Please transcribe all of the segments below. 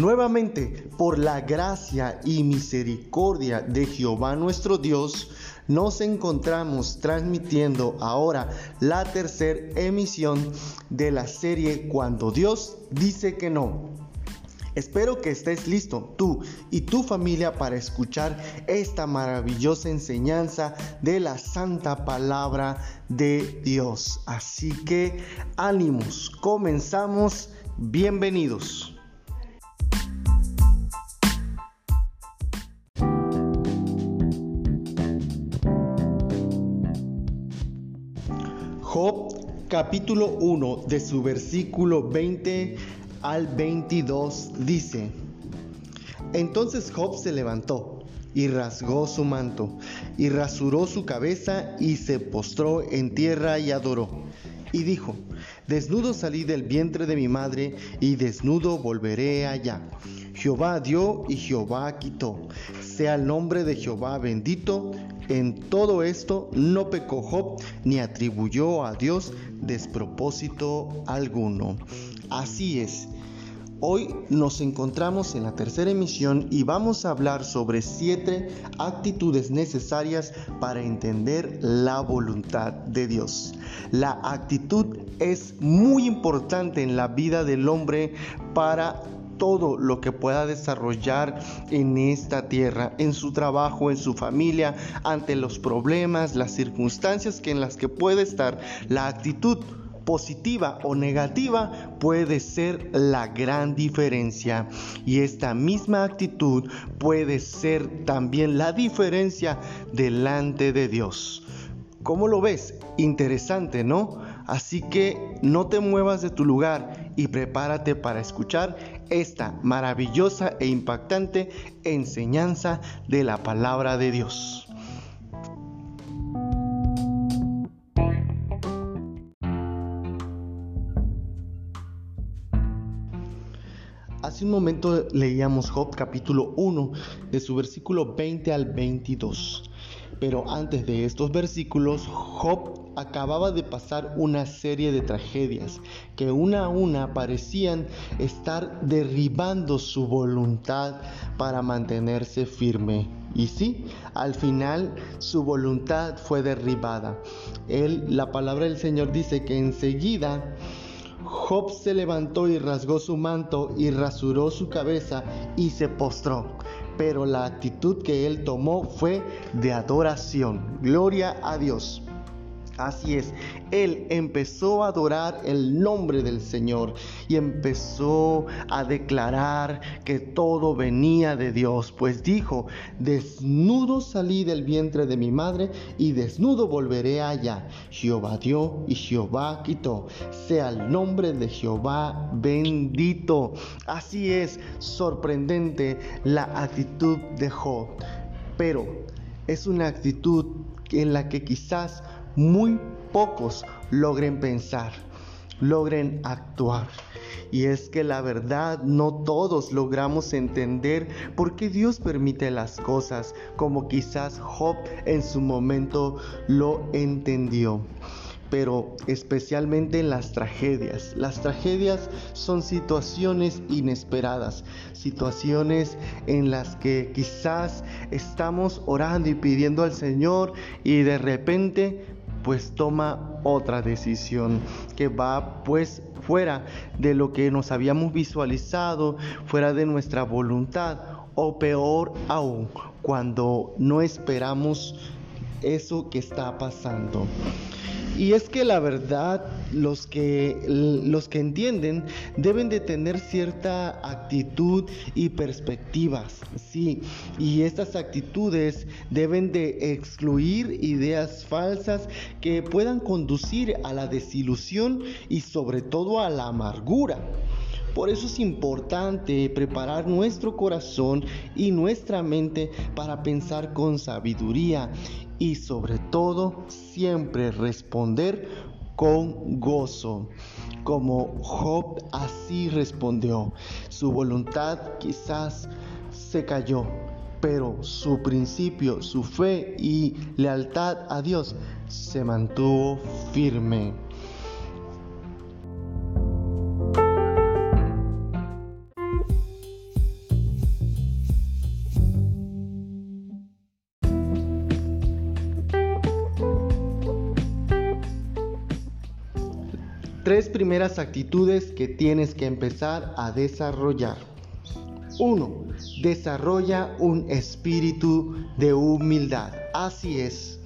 Nuevamente, por la gracia y misericordia de Jehová nuestro Dios, nos encontramos transmitiendo ahora la tercera emisión de la serie Cuando Dios dice que no. Espero que estés listo, tú y tu familia, para escuchar esta maravillosa enseñanza de la santa palabra de Dios. Así que ánimos, comenzamos, bienvenidos. Capítulo 1 de su versículo 20 al 22 dice, entonces Job se levantó y rasgó su manto y rasuró su cabeza y se postró en tierra y adoró. Y dijo, desnudo salí del vientre de mi madre y desnudo volveré allá. Jehová dio y Jehová quitó. Sea el nombre de Jehová bendito. En todo esto no pecó Job ni atribuyó a Dios despropósito alguno. Así es. Hoy nos encontramos en la tercera emisión y vamos a hablar sobre siete actitudes necesarias para entender la voluntad de Dios. La actitud es muy importante en la vida del hombre para todo lo que pueda desarrollar en esta tierra, en su trabajo, en su familia, ante los problemas, las circunstancias en las que puede estar. La actitud positiva o negativa puede ser la gran diferencia. Y esta misma actitud puede ser también la diferencia delante de Dios. ¿Cómo lo ves? Interesante, ¿no? Así que no te muevas de tu lugar y prepárate para escuchar esta maravillosa e impactante enseñanza de la palabra de Dios. Hace un momento leíamos Job capítulo 1 de su versículo 20 al 22. Pero antes de estos versículos, Job acababa de pasar una serie de tragedias que una a una parecían estar derribando su voluntad para mantenerse firme. Y sí, al final su voluntad fue derribada. Él, la palabra del Señor dice que enseguida Job se levantó y rasgó su manto y rasuró su cabeza y se postró. Pero la actitud que él tomó fue de adoración. Gloria a Dios. Así es, él empezó a adorar el nombre del Señor y empezó a declarar que todo venía de Dios, pues dijo, desnudo salí del vientre de mi madre y desnudo volveré allá. Jehová dio y Jehová quitó. Sea el nombre de Jehová bendito. Así es, sorprendente la actitud de Job, pero es una actitud en la que quizás muy pocos logren pensar, logren actuar. Y es que la verdad no todos logramos entender por qué Dios permite las cosas como quizás Job en su momento lo entendió pero especialmente en las tragedias. Las tragedias son situaciones inesperadas, situaciones en las que quizás estamos orando y pidiendo al Señor y de repente pues toma otra decisión que va pues fuera de lo que nos habíamos visualizado, fuera de nuestra voluntad o peor aún, cuando no esperamos eso que está pasando. Y es que la verdad, los que, los que entienden deben de tener cierta actitud y perspectivas, sí. Y estas actitudes deben de excluir ideas falsas que puedan conducir a la desilusión y sobre todo a la amargura. Por eso es importante preparar nuestro corazón y nuestra mente para pensar con sabiduría y sobre todo siempre responder con gozo. Como Job así respondió. Su voluntad quizás se cayó, pero su principio, su fe y lealtad a Dios se mantuvo firme. Tres primeras actitudes que tienes que empezar a desarrollar. 1. Desarrolla un espíritu de humildad. Así es.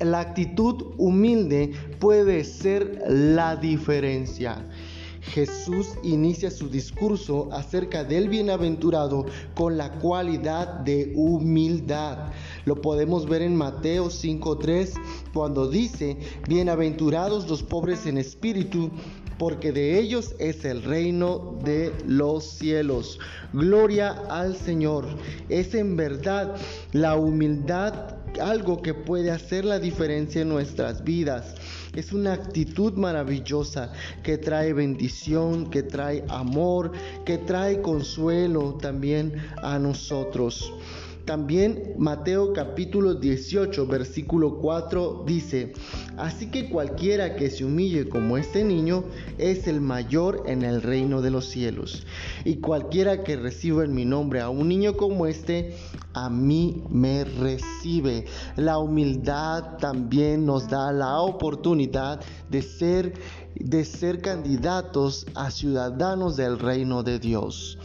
La actitud humilde puede ser la diferencia. Jesús inicia su discurso acerca del bienaventurado con la cualidad de humildad. Lo podemos ver en Mateo 5.3 cuando dice, bienaventurados los pobres en espíritu, porque de ellos es el reino de los cielos. Gloria al Señor. Es en verdad la humildad algo que puede hacer la diferencia en nuestras vidas. Es una actitud maravillosa que trae bendición, que trae amor, que trae consuelo también a nosotros. También Mateo capítulo 18 versículo 4 dice, así que cualquiera que se humille como este niño es el mayor en el reino de los cielos. Y cualquiera que reciba en mi nombre a un niño como este, a mí me recibe. La humildad también nos da la oportunidad de ser de ser candidatos a ciudadanos del reino de Dios.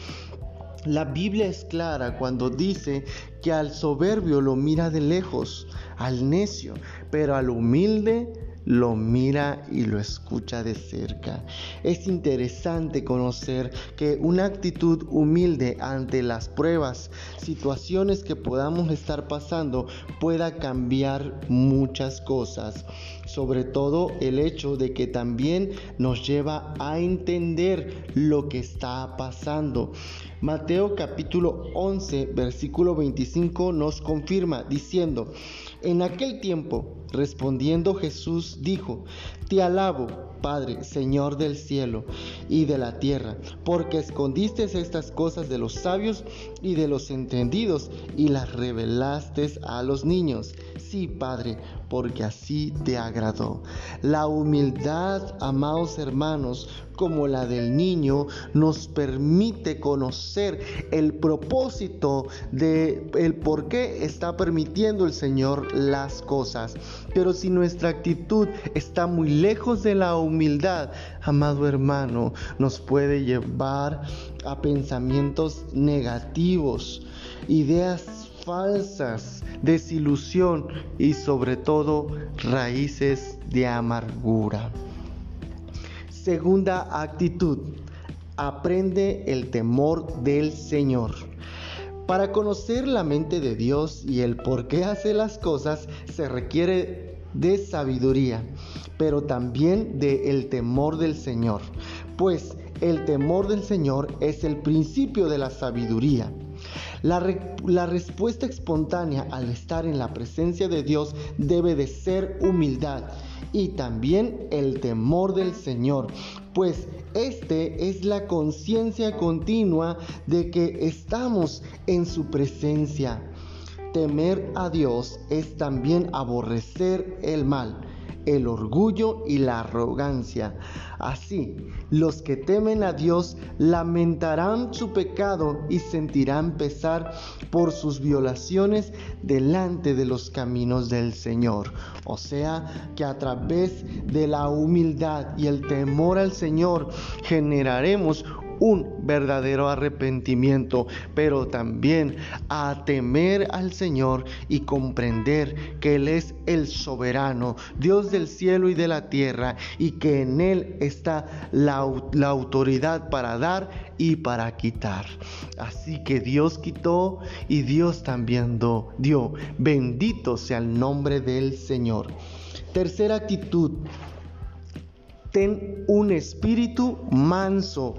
La Biblia es clara cuando dice que al soberbio lo mira de lejos, al necio, pero al humilde lo mira y lo escucha de cerca. Es interesante conocer que una actitud humilde ante las pruebas, situaciones que podamos estar pasando, pueda cambiar muchas cosas. Sobre todo el hecho de que también nos lleva a entender lo que está pasando. Mateo capítulo 11, versículo 25 nos confirma diciendo, en aquel tiempo, respondiendo Jesús, dijo, Te alabo, Padre, Señor del cielo y de la tierra, porque escondiste estas cosas de los sabios y de los entendidos y las revelaste a los niños. Sí, Padre, porque así te agradó. La humildad, amados hermanos, como la del niño, nos permite conocer el propósito de el por qué está permitiendo el Señor las cosas. Pero si nuestra actitud está muy lejos de la humildad, amado hermano, nos puede llevar a pensamientos negativos, ideas falsas, desilusión y sobre todo raíces de amargura. Segunda actitud, aprende el temor del Señor. Para conocer la mente de Dios y el por qué hace las cosas se requiere de sabiduría, pero también de temor del Señor, pues el temor del Señor es el principio de la sabiduría. La, respuesta espontánea al estar en la presencia de Dios debe de ser humildad y también el temor del Señor, pues este es la conciencia continua de que estamos en su presencia. Temer a Dios es también aborrecer el mal el orgullo y la arrogancia. Así, los que temen a Dios lamentarán su pecado y sentirán pesar por sus violaciones delante de los caminos del Señor. O sea, que a través de la humildad y el temor al Señor generaremos un verdadero arrepentimiento, pero también a temer al Señor y comprender que Él es el soberano, Dios del cielo y de la tierra, y que en Él está la, autoridad para dar y para quitar. Así que Dios quitó y Dios también dio. Bendito sea el nombre del Señor. Tercera actitud. Ten un espíritu manso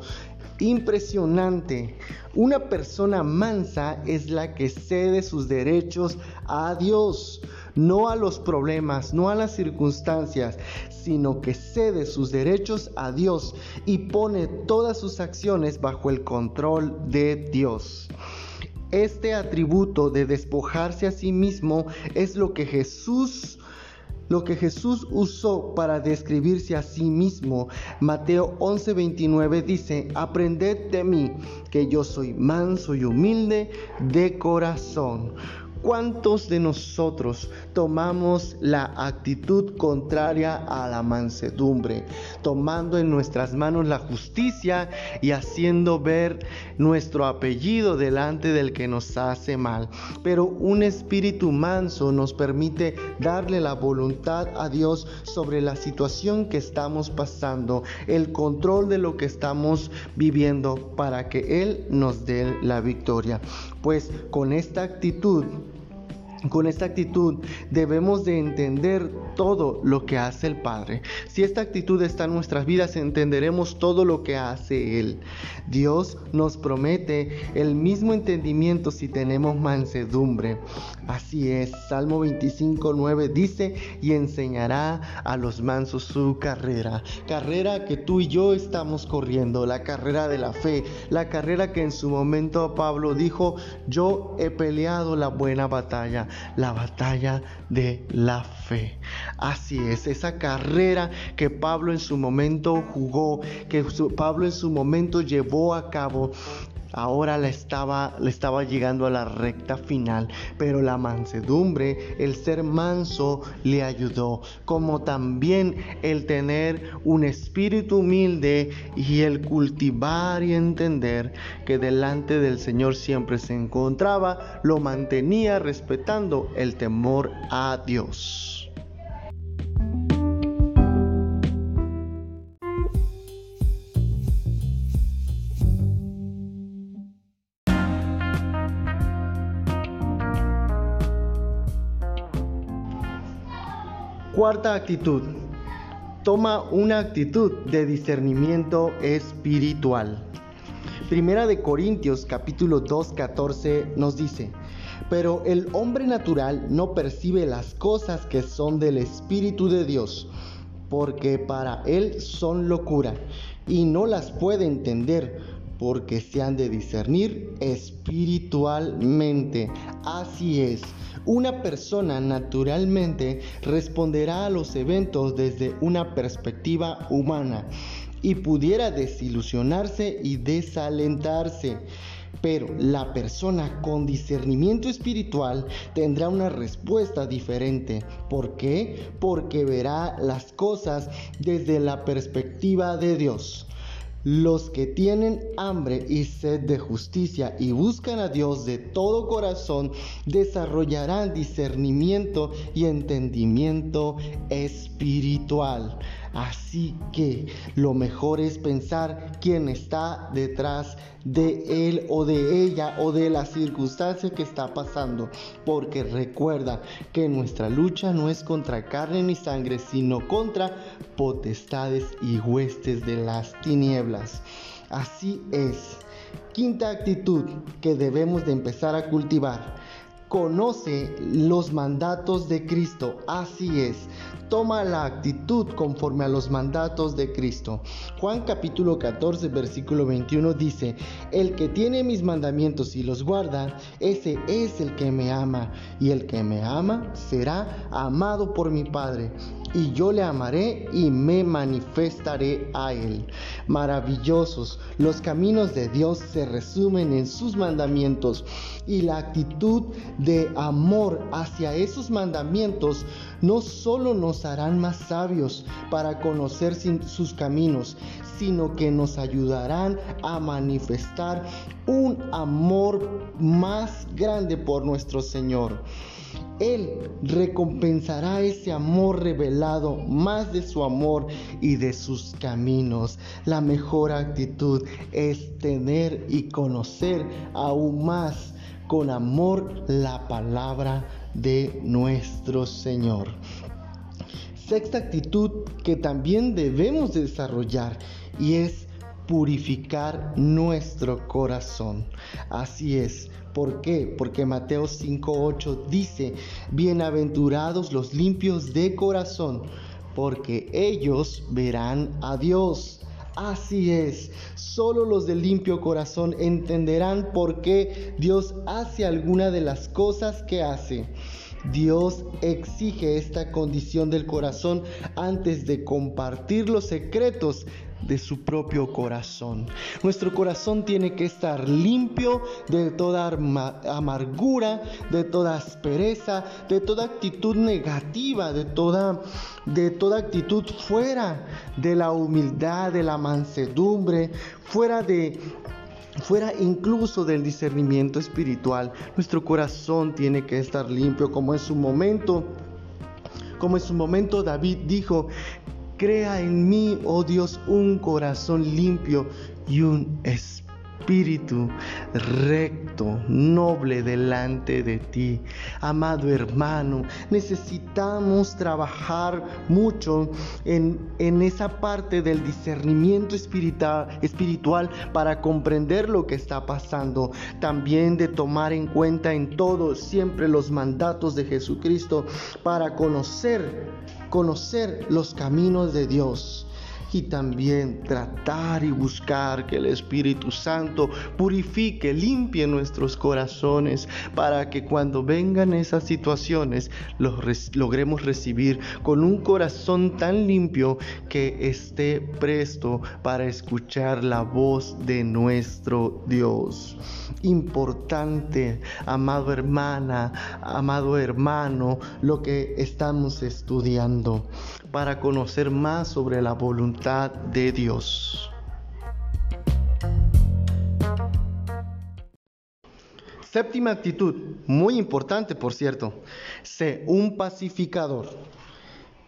impresionante. Una persona mansa es la que cede sus derechos a Dios, no a los problemas, no a las circunstancias, sino que cede sus derechos a Dios y pone todas sus acciones bajo el control de Dios. Este atributo de despojarse a sí mismo es lo que Jesús lo que Jesús usó para describirse a sí mismo. Mateo 11:29 dice, aprended de mí, que yo soy manso y humilde de corazón. ¿Cuántos de nosotros tomamos la actitud contraria a la mansedumbre, tomando en nuestras manos la justicia y haciendo ver nuestro apellido delante del que nos hace mal? Pero un espíritu manso nos permite darle la voluntad a Dios sobre la situación que estamos pasando, el control de lo que estamos viviendo para que Él nos dé la victoria. Pues con esta actitud con esta actitud debemos de entender todo lo que hace el Padre. Si esta actitud está en nuestras vidas, entenderemos todo lo que hace Él. Dios nos promete el mismo entendimiento si tenemos mansedumbre. Así es, Salmo 25, 9 dice, y enseñará a los mansos su carrera. Carrera que tú y yo estamos corriendo, la carrera de la fe, la carrera que en su momento Pablo dijo, yo he peleado la buena batalla la batalla de la fe. Así es, esa carrera que Pablo en su momento jugó, que Pablo en su momento llevó a cabo, ahora le estaba, le estaba llegando a la recta final, pero la mansedumbre, el ser manso le ayudó, como también el tener un espíritu humilde y el cultivar y entender que delante del Señor siempre se encontraba, lo mantenía respetando el temor a Dios. Cuarta actitud. Toma una actitud de discernimiento espiritual. Primera de Corintios capítulo 2, 14 nos dice, pero el hombre natural no percibe las cosas que son del Espíritu de Dios, porque para él son locura, y no las puede entender, porque se han de discernir espiritualmente. Así es. Una persona naturalmente responderá a los eventos desde una perspectiva humana y pudiera desilusionarse y desalentarse. Pero la persona con discernimiento espiritual tendrá una respuesta diferente. ¿Por qué? Porque verá las cosas desde la perspectiva de Dios. Los que tienen hambre y sed de justicia y buscan a Dios de todo corazón desarrollarán discernimiento y entendimiento espiritual. Así que lo mejor es pensar quién está detrás de él o de ella o de la circunstancia que está pasando. Porque recuerda que nuestra lucha no es contra carne ni sangre, sino contra potestades y huestes de las tinieblas. Así es. Quinta actitud que debemos de empezar a cultivar conoce los mandatos de Cristo. Así es, toma la actitud conforme a los mandatos de Cristo. Juan capítulo 14, versículo 21 dice, el que tiene mis mandamientos y los guarda, ese es el que me ama, y el que me ama será amado por mi Padre y yo le amaré y me manifestaré a él. Maravillosos, los caminos de Dios se resumen en sus mandamientos y la actitud de amor hacia esos mandamientos no solo nos harán más sabios para conocer sus caminos, sino que nos ayudarán a manifestar un amor más grande por nuestro Señor. Él recompensará ese amor revelado más de su amor y de sus caminos. La mejor actitud es tener y conocer aún más con amor la palabra de nuestro Señor. Sexta actitud que también debemos desarrollar y es purificar nuestro corazón. Así es, ¿Por qué? Porque Mateo 5.8 dice, bienaventurados los limpios de corazón, porque ellos verán a Dios. Así es, solo los de limpio corazón entenderán por qué Dios hace alguna de las cosas que hace. Dios exige esta condición del corazón antes de compartir los secretos de su propio corazón. Nuestro corazón tiene que estar limpio de toda amargura, de toda aspereza, de toda actitud negativa, de toda, de toda actitud fuera de la humildad, de la mansedumbre, fuera de fuera incluso del discernimiento espiritual. Nuestro corazón tiene que estar limpio como en su momento como en su momento David dijo, Crea en mí, oh Dios, un corazón limpio y un espíritu recto, noble delante de ti. Amado hermano, necesitamos trabajar mucho en, en esa parte del discernimiento espiritual, espiritual para comprender lo que está pasando. También de tomar en cuenta en todo siempre los mandatos de Jesucristo para conocer conocer los caminos de Dios y también tratar y buscar que el Espíritu Santo purifique, limpie nuestros corazones para que cuando vengan esas situaciones los logremos recibir con un corazón tan limpio que esté presto para escuchar la voz de nuestro Dios. Importante, amado hermana, amado hermano, lo que estamos estudiando para conocer más sobre la voluntad de Dios. Séptima actitud, muy importante por cierto, sé un pacificador.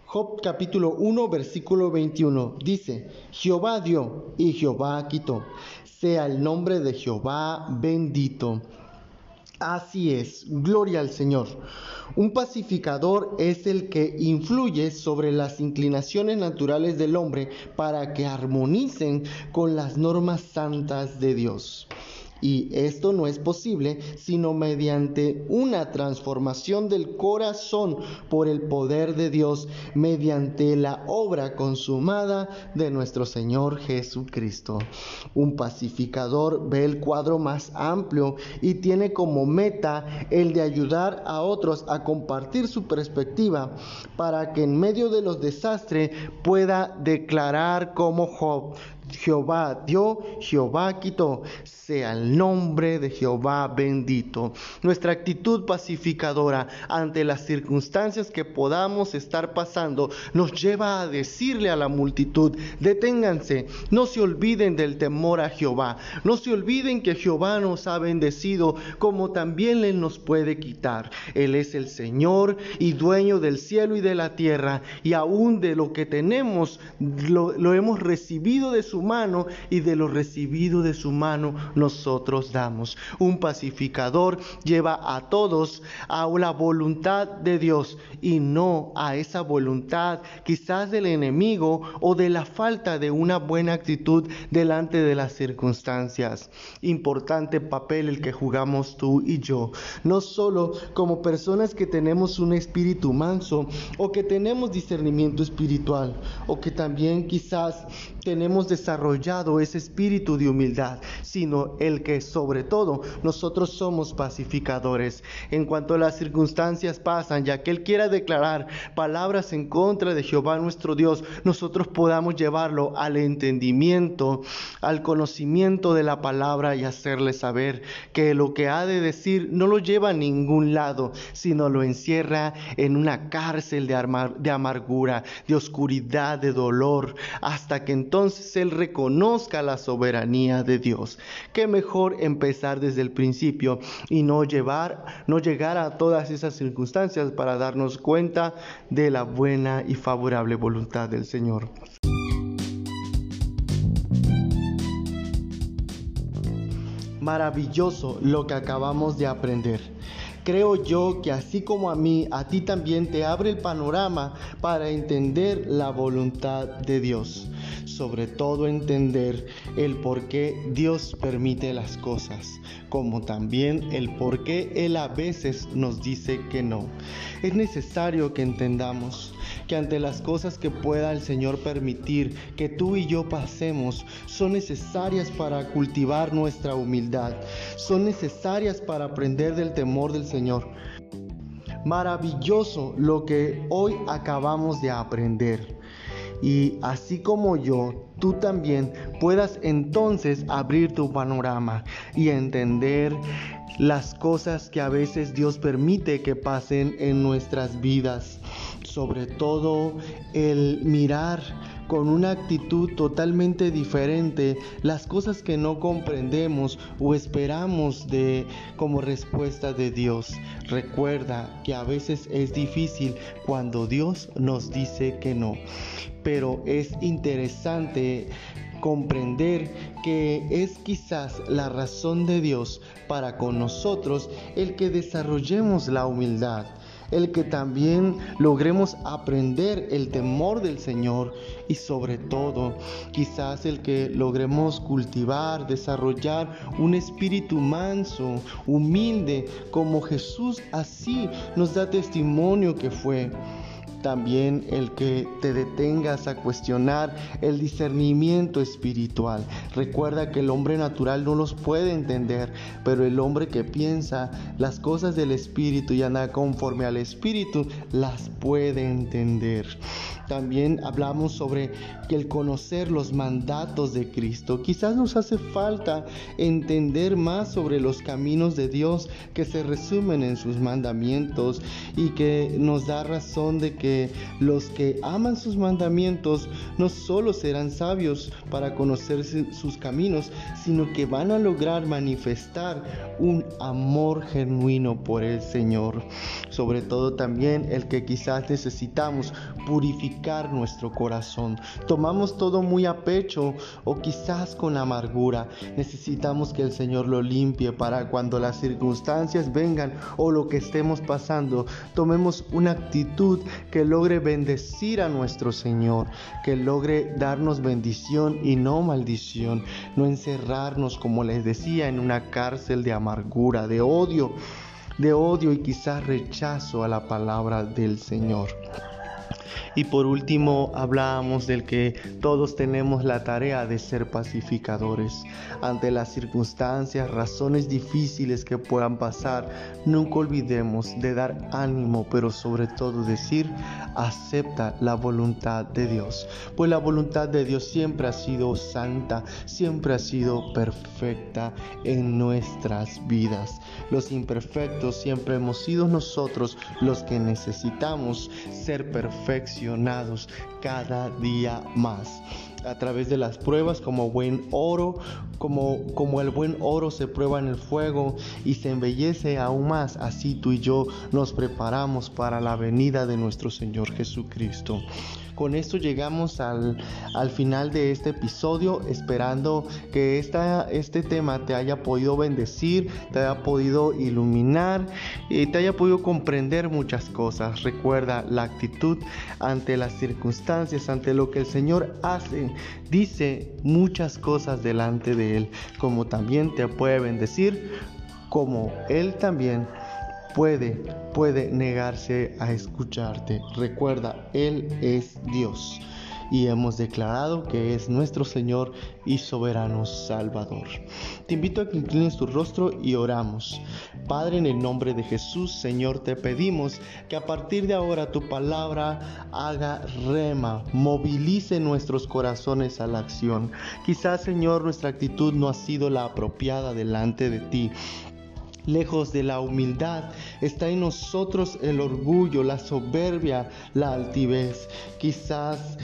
Job capítulo 1 versículo 21 dice, Jehová dio y Jehová quitó, sea el nombre de Jehová bendito. Así es, gloria al Señor. Un pacificador es el que influye sobre las inclinaciones naturales del hombre para que armonicen con las normas santas de Dios. Y esto no es posible sino mediante una transformación del corazón por el poder de Dios, mediante la obra consumada de nuestro Señor Jesucristo. Un pacificador ve el cuadro más amplio y tiene como meta el de ayudar a otros a compartir su perspectiva para que en medio de los desastres pueda declarar como Job, Jehová dio, Jehová quitó. Sea el nombre de Jehová bendito. Nuestra actitud pacificadora ante las circunstancias que podamos estar pasando nos lleva a decirle a la multitud, deténganse, no se olviden del temor a Jehová, no se olviden que Jehová nos ha bendecido como también Él nos puede quitar. Él es el Señor y dueño del cielo y de la tierra y aún de lo que tenemos lo, lo hemos recibido de su mano y de lo recibido de su mano nosotros damos. Un pacificador lleva a todos a la voluntad de Dios y no a esa voluntad quizás del enemigo o de la falta de una buena actitud delante de las circunstancias. Importante papel el que jugamos tú y yo, no solo como personas que tenemos un espíritu manso o que tenemos discernimiento espiritual o que también quizás tenemos desarrollado ese espíritu de humildad, sino el que sobre todo nosotros somos pacificadores. En cuanto las circunstancias pasan, ya que Él quiera declarar palabras en contra de Jehová nuestro Dios, nosotros podamos llevarlo al entendimiento, al conocimiento de la palabra y hacerle saber que lo que ha de decir no lo lleva a ningún lado, sino lo encierra en una cárcel de, de amargura, de oscuridad, de dolor, hasta que entonces él reconozca la soberanía de Dios. Qué mejor empezar desde el principio y no llevar, no llegar a todas esas circunstancias para darnos cuenta de la buena y favorable voluntad del Señor. Maravilloso lo que acabamos de aprender creo yo que así como a mí, a ti también te abre el panorama para entender la voluntad de Dios sobre todo entender el por qué Dios permite las cosas, como también el por qué Él a veces nos dice que no. Es necesario que entendamos que ante las cosas que pueda el Señor permitir que tú y yo pasemos, son necesarias para cultivar nuestra humildad, son necesarias para aprender del temor del Señor maravilloso lo que hoy acabamos de aprender. Y así como yo, tú también puedas entonces abrir tu panorama y entender las cosas que a veces Dios permite que pasen en nuestras vidas. Sobre todo el mirar con una actitud totalmente diferente las cosas que no comprendemos o esperamos de como respuesta de Dios. Recuerda que a veces es difícil cuando Dios nos dice que no, pero es interesante comprender que es quizás la razón de Dios para con nosotros el que desarrollemos la humildad el que también logremos aprender el temor del Señor y sobre todo quizás el que logremos cultivar, desarrollar un espíritu manso, humilde, como Jesús así nos da testimonio que fue también el que te detengas a cuestionar el discernimiento espiritual. Recuerda que el hombre natural no los puede entender, pero el hombre que piensa las cosas del espíritu y anda conforme al espíritu las puede entender. También hablamos sobre que el conocer los mandatos de Cristo. Quizás nos hace falta entender más sobre los caminos de Dios que se resumen en sus mandamientos y que nos da razón de que los que aman sus mandamientos no solo serán sabios para conocer sus caminos, sino que van a lograr manifestar un amor genuino por el Señor. Sobre todo también el que quizás necesitamos purificar nuestro corazón. Tomamos todo muy a pecho o quizás con amargura. Necesitamos que el Señor lo limpie para cuando las circunstancias vengan o lo que estemos pasando, tomemos una actitud que logre bendecir a nuestro Señor, que logre darnos bendición y no maldición, no encerrarnos, como les decía, en una cárcel de amargura, de odio de odio y quizás rechazo a la palabra del Señor. Y por último hablábamos del que todos tenemos la tarea de ser pacificadores. Ante las circunstancias, razones difíciles que puedan pasar, nunca olvidemos de dar ánimo, pero sobre todo decir, acepta la voluntad de Dios. Pues la voluntad de Dios siempre ha sido santa, siempre ha sido perfecta en nuestras vidas. Los imperfectos siempre hemos sido nosotros los que necesitamos ser cada día más a través de las pruebas como buen oro, como, como el buen oro se prueba en el fuego y se embellece aún más, así tú y yo nos preparamos para la venida de nuestro Señor Jesucristo. Con esto llegamos al, final de este episodio, esperando que esta, este tema te haya podido bendecir, te haya podido iluminar y te haya podido comprender muchas cosas. Recuerda la actitud ante las circunstancias, ante lo que el Señor hace, dice muchas cosas delante de Él, como también te puede bendecir, como Él también puede, puede negarse a escucharte. Recuerda, Él es Dios y hemos declarado que es nuestro Señor y soberano Salvador. Te invito a que inclines tu rostro y oramos. Padre, en el nombre de Jesús, Señor, te pedimos que a partir de ahora tu palabra haga rema, movilice nuestros corazones a la acción. Quizás, Señor, nuestra actitud no ha sido la apropiada delante de ti. Lejos de la humildad está en nosotros el orgullo, la soberbia, la altivez. Quizás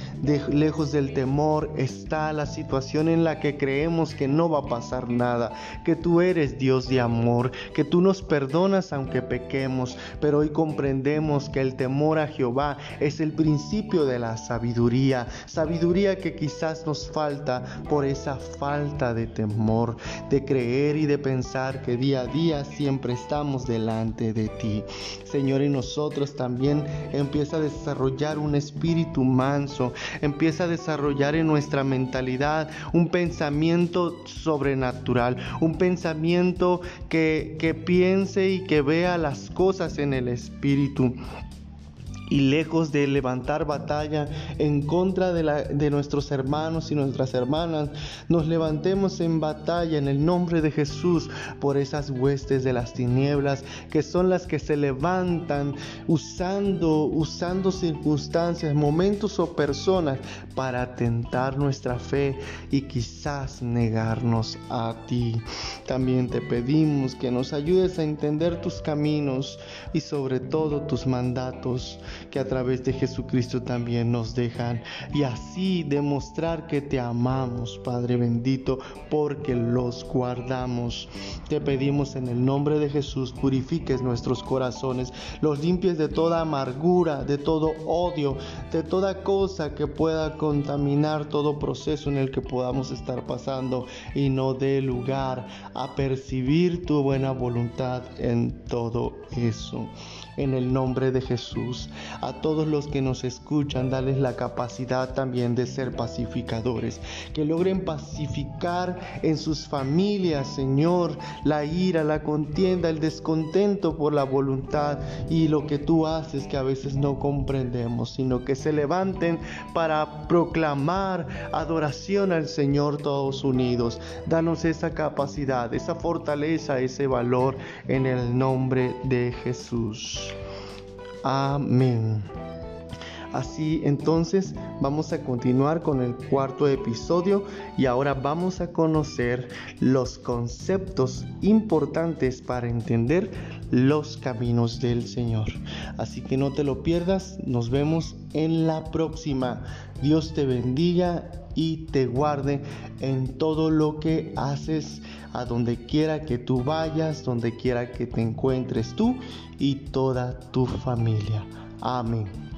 lejos del temor está la situación en la que creemos que no va a pasar nada, que tú eres Dios de amor, que tú nos perdonas aunque pequemos, pero hoy comprendemos que el temor a Jehová es el principio de la sabiduría, sabiduría que quizás nos falta por esa falta de temor, de creer y de pensar que día a día siempre estamos delante de ti. Señor, y nosotros también empieza a desarrollar un espíritu manso, empieza a desarrollar en nuestra mentalidad un pensamiento sobrenatural, un pensamiento que, que piense y que vea las cosas en el espíritu y lejos de levantar batalla en contra de, la, de, nuestros hermanos y nuestras hermanas, nos levantemos en batalla en el nombre de Jesús por esas huestes de las tinieblas que son las que se levantan usando, usando circunstancias, momentos o personas para tentar nuestra fe y quizás negarnos a ti. También te pedimos que nos ayudes a entender tus caminos y sobre todo tus mandatos que a través de Jesucristo también nos dejan y así demostrar que te amamos, Padre bendito, porque los guardamos. Te pedimos en el nombre de Jesús, purifiques nuestros corazones, los limpies de toda amargura, de todo odio, de toda cosa que pueda contaminar todo proceso en el que podamos estar pasando y no dé lugar a percibir tu buena voluntad en todo eso en el nombre de Jesús. A todos los que nos escuchan, dales la capacidad también de ser pacificadores, que logren pacificar en sus familias, Señor, la ira, la contienda, el descontento por la voluntad y lo que tú haces que a veces no comprendemos, sino que se levanten para proclamar adoración al Señor todos unidos. Danos esa capacidad, esa fortaleza, ese valor en el nombre de Jesús. Amén. Así entonces vamos a continuar con el cuarto episodio y ahora vamos a conocer los conceptos importantes para entender los caminos del Señor. Así que no te lo pierdas, nos vemos en la próxima. Dios te bendiga y te guarde en todo lo que haces, a donde quiera que tú vayas, donde quiera que te encuentres tú y toda tu familia. Amén.